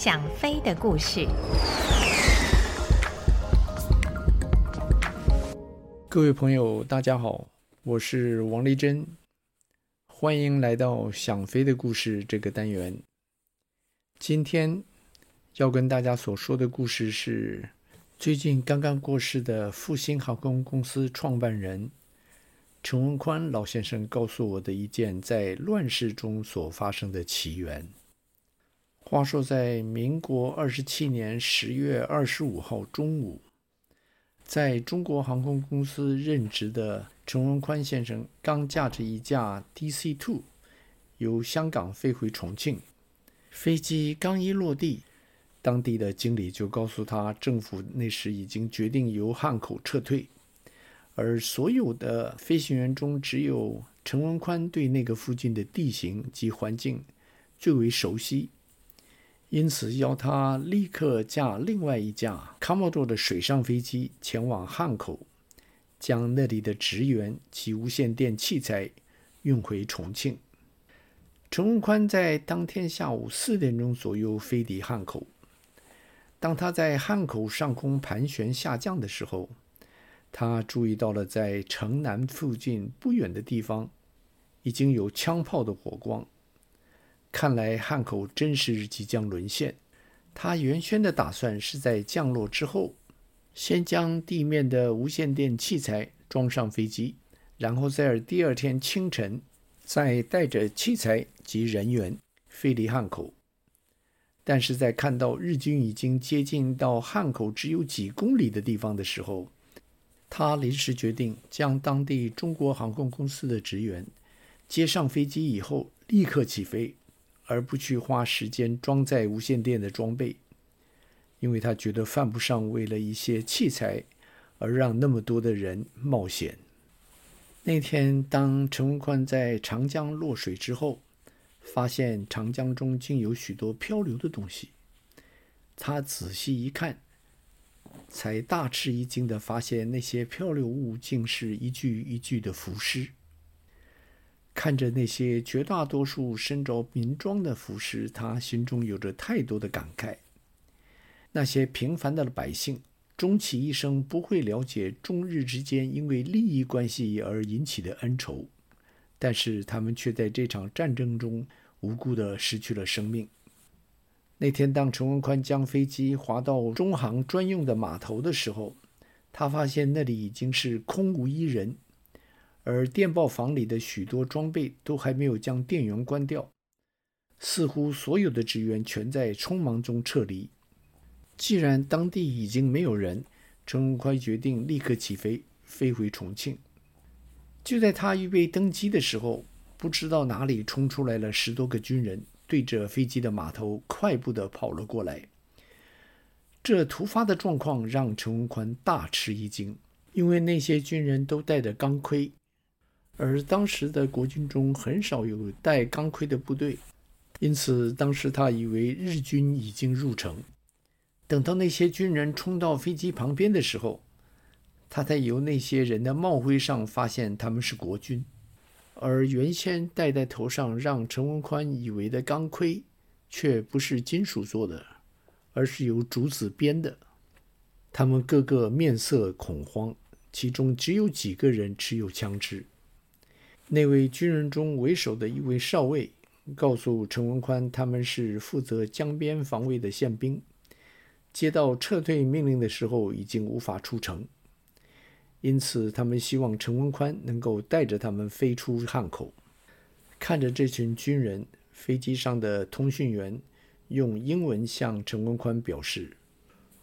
想飞的故事。各位朋友，大家好，我是王丽珍，欢迎来到想飞的故事这个单元。今天要跟大家所说的故事是最近刚刚过世的复兴航空公司创办人陈文宽老先生告诉我的一件在乱世中所发生的奇缘。话说，在民国二十七年十月二十五号中午，在中国航空公司任职的陈文宽先生刚驾着一架 DC-2 由香港飞回重庆，飞机刚一落地，当地的经理就告诉他，政府那时已经决定由汉口撤退，而所有的飞行员中，只有陈文宽对那个附近的地形及环境最为熟悉。因此，要他立刻驾另外一架卡莫多的水上飞机前往汉口，将那里的职员及无线电器材运回重庆。陈文宽在当天下午四点钟左右飞抵汉口。当他在汉口上空盘旋下降的时候，他注意到了在城南附近不远的地方已经有枪炮的火光。看来汉口真是即将沦陷。他原先的打算是在降落之后，先将地面的无线电器材装上飞机，然后在第二天清晨再带着器材及人员飞离汉口。但是在看到日军已经接近到汉口只有几公里的地方的时候，他临时决定将当地中国航空公司的职员接上飞机以后立刻起飞。而不去花时间装载无线电的装备，因为他觉得犯不上为了一些器材而让那么多的人冒险。那天，当陈文宽在长江落水之后，发现长江中竟有许多漂流的东西，他仔细一看，才大吃一惊地发现那些漂流物竟是一具一具的浮尸。看着那些绝大多数身着民装的服饰，他心中有着太多的感慨。那些平凡的百姓，终其一生不会了解中日之间因为利益关系而引起的恩仇，但是他们却在这场战争中无辜地失去了生命。那天，当陈文宽将飞机滑到中航专用的码头的时候，他发现那里已经是空无一人。而电报房里的许多装备都还没有将电源关掉，似乎所有的职员全在匆忙中撤离。既然当地已经没有人，陈文宽决定立刻起飞，飞回重庆。就在他预备登机的时候，不知道哪里冲出来了十多个军人，对着飞机的码头快步地跑了过来。这突发的状况让陈文宽大吃一惊，因为那些军人都带着钢盔。而当时的国军中很少有带钢盔的部队，因此当时他以为日军已经入城。等到那些军人冲到飞机旁边的时候，他才由那些人的帽徽上发现他们是国军，而原先戴在头上让陈文宽以为的钢盔，却不是金属做的，而是由竹子编的。他们个个面色恐慌，其中只有几个人持有枪支。那位军人中为首的一位少尉告诉陈文宽，他们是负责江边防卫的宪兵，接到撤退命令的时候已经无法出城，因此他们希望陈文宽能够带着他们飞出汉口。看着这群军人，飞机上的通讯员用英文向陈文宽表示，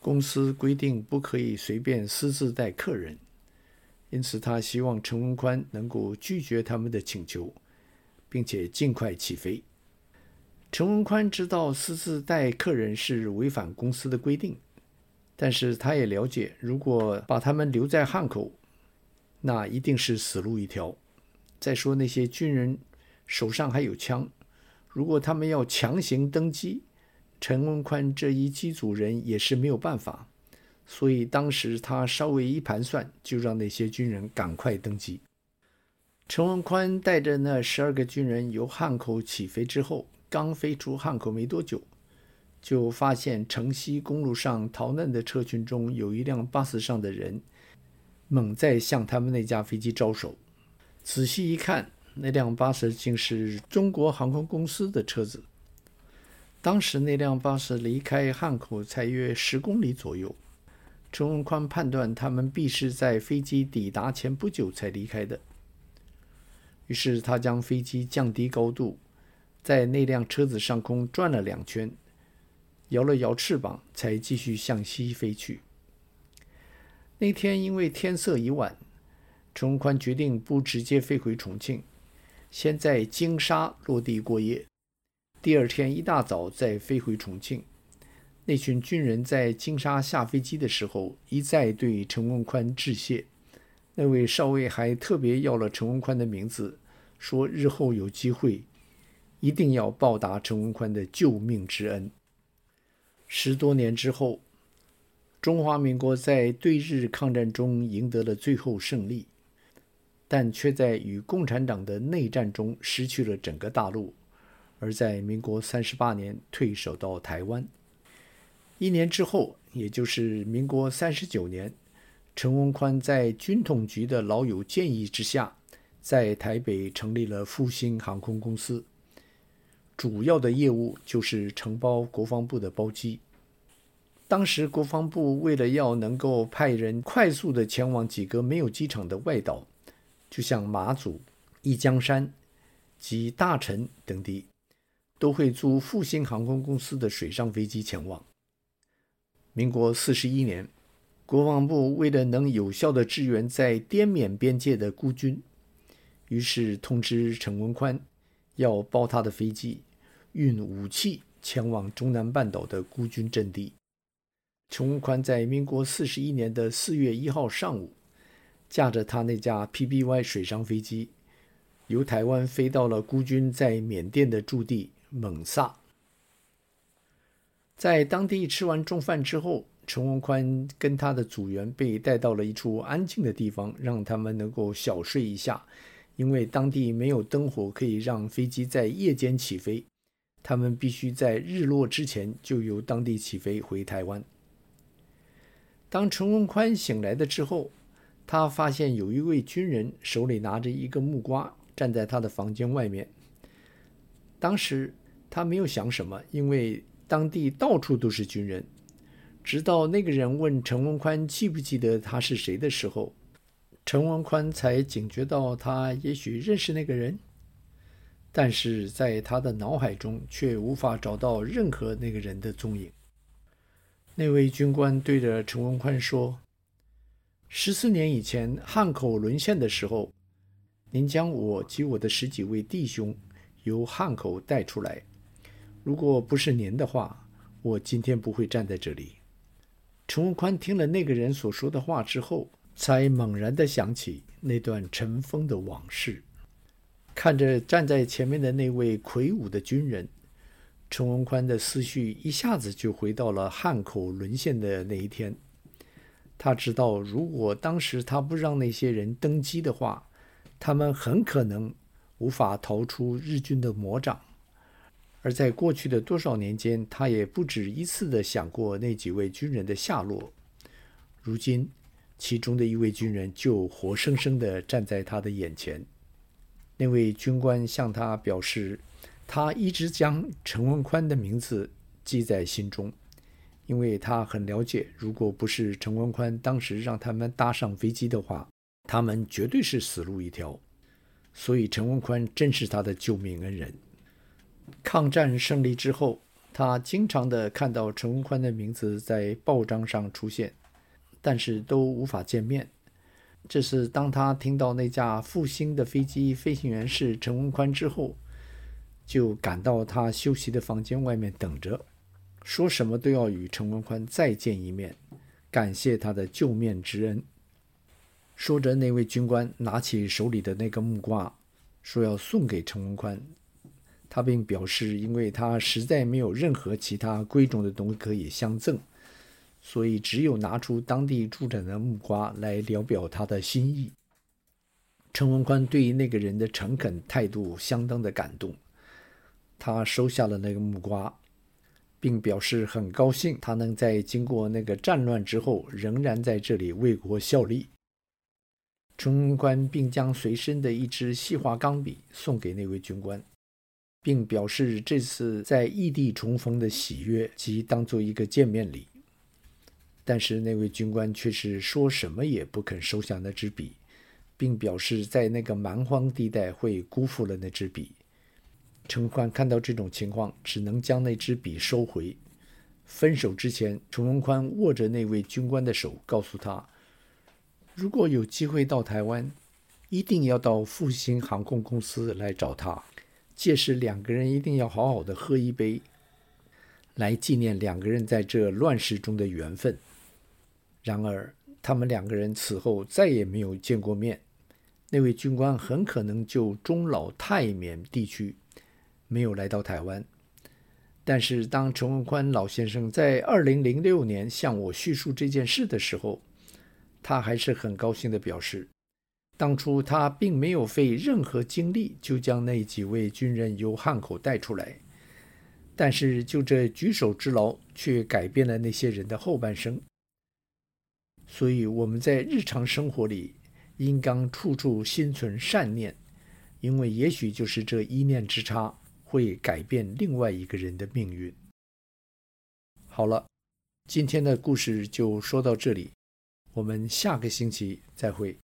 公司规定不可以随便私自带客人。因此，他希望陈文宽能够拒绝他们的请求，并且尽快起飞。陈文宽知道私自带客人是违反公司的规定，但是他也了解，如果把他们留在汉口，那一定是死路一条。再说那些军人手上还有枪，如果他们要强行登机，陈文宽这一机组人也是没有办法。所以当时他稍微一盘算，就让那些军人赶快登机。陈文宽带着那十二个军人由汉口起飞之后，刚飞出汉口没多久，就发现城西公路上逃难的车群中有一辆巴士上的人猛在向他们那架飞机招手。仔细一看，那辆巴士竟是中国航空公司的车子。当时那辆巴士离开汉口才约十公里左右。陈文宽判断他们必是在飞机抵达前不久才离开的。于是他将飞机降低高度，在那辆车子上空转了两圈，摇了摇翅膀，才继续向西飞去。那天因为天色已晚。陈文宽决定不直接飞回重庆，先在金沙落地过夜，第二天一大早再飞回重庆。那群军人在金沙下飞机的时候，一再对陈文宽致谢。那位少尉还特别要了陈文宽的名字，说日后有机会一定要报答陈文宽的救命之恩。十多年之后，中华民国在对日抗战中赢得了最后胜利。但却在与共产党的内战中失去了整个大陆，而在民国三十八年退守到台湾。一年之后，也就是民国三十九年，陈文宽在军统局的老友建议之下，在台北成立了复兴航空公司，主要的业务就是承包国防部的包机。当时国防部为了要能够派人快速地前往几个没有机场的外岛。就像马祖、一江山及大陈等地，都会租复兴航空公司的水上飞机前往。民国四十一年，国防部为了能有效地支援在滇缅边界的孤军，于是通知陈文宽要包他的飞机运武器前往中南半岛的孤军阵地。陈文宽在民国四十一年的四月一号上午，驾着他那架 PBY 水上飞机，由台湾飞到了孤军在缅甸的驻地蒙萨。在当地吃完中饭之后，陈文宽跟他的组员被带到了一处安静的地方，让他们能够小睡一下，因为当地没有灯火可以让飞机在夜间起飞，他们必须在日落之前就由当地起飞回台湾。当陈文宽醒来的之后，他发现有一位军人手里拿着一个木瓜，站在他的房间外面。当时他没有想什么，因为当地到处都是军人。直到那个人问陈文宽记不记得他是谁的时候，陈文宽才警觉到他也许认识那个人，但是在他的脑海中却无法找到任何那个人的踪影。那位军官对着陈文宽说。十四年以前，汉口沦陷的时候，您将我及我的十几位弟兄由汉口带出来。如果不是您的话，我今天不会站在这里。陈文宽听了那个人所说的话之后，才猛然地想起那段尘封的往事。看着站在前面的那位魁梧的军人，陈文宽的思绪一下子就回到了汉口沦陷的那一天。他知道，如果当时他不让那些人登机的话，他们很可能无法逃出日军的魔掌。而在过去的多少年间，他也不止一次地想过那几位军人的下落。如今，其中的一位军人就活生生地站在他的眼前。那位军官向他表示，他一直将陈文宽的名字记在心中。因为他很了解，如果不是陈文宽当时让他们搭上飞机的话，他们绝对是死路一条。所以陈文宽真是他的救命恩人。抗战胜利之后，他经常地看到陈文宽的名字在报章上出现，但是都无法见面。这是当他听到那架复兴的飞机飞行员是陈文宽之后，就赶到他休息的房间外面等着。说什么都要与陈文宽再见一面，感谢他的救命之恩。说着，那位军官拿起手里的那个木瓜，说要送给陈文宽。他并表示，因为他实在没有任何其他贵重的东西可以相赠，所以只有拿出当地出产的木瓜来聊表他的心意。陈文宽对于那个人的诚恳态度相当的感动，他收下了那个木瓜。并表示很高兴他能在经过那个战乱之后，仍然在这里为国效力。陈文宽并将随身的一支细滑钢笔送给那位军官，并表示这次在异地重逢的喜悦，即当做一个见面礼。但是那位军官却是说什么也不肯收下那支笔，并表示在那个蛮荒地带会辜负了那支笔。陈文宽看到这种情况，只能将那支笔收回。分手之前，陈文宽握着那位军官的手，告诉他：“如果有机会到台湾，一定要到复兴航空公司来找他。届时两个人一定要好好的喝一杯，来纪念两个人在这乱世中的缘分。”然而，他们两个人此后再也没有见过面。那位军官很可能就终老泰缅地区。没有来到台湾，但是当陈文宽老先生在二零零六年向我叙述这件事的时候，他还是很高兴地表示，当初他并没有费任何精力就将那几位军人由汉口带出来，但是就这举手之劳，却改变了那些人的后半生。所以我们在日常生活里应当处处心存善念，因为也许就是这一念之差。会改变另外一个人的命运。好了，今天的故事就说到这里，我们下个星期再会。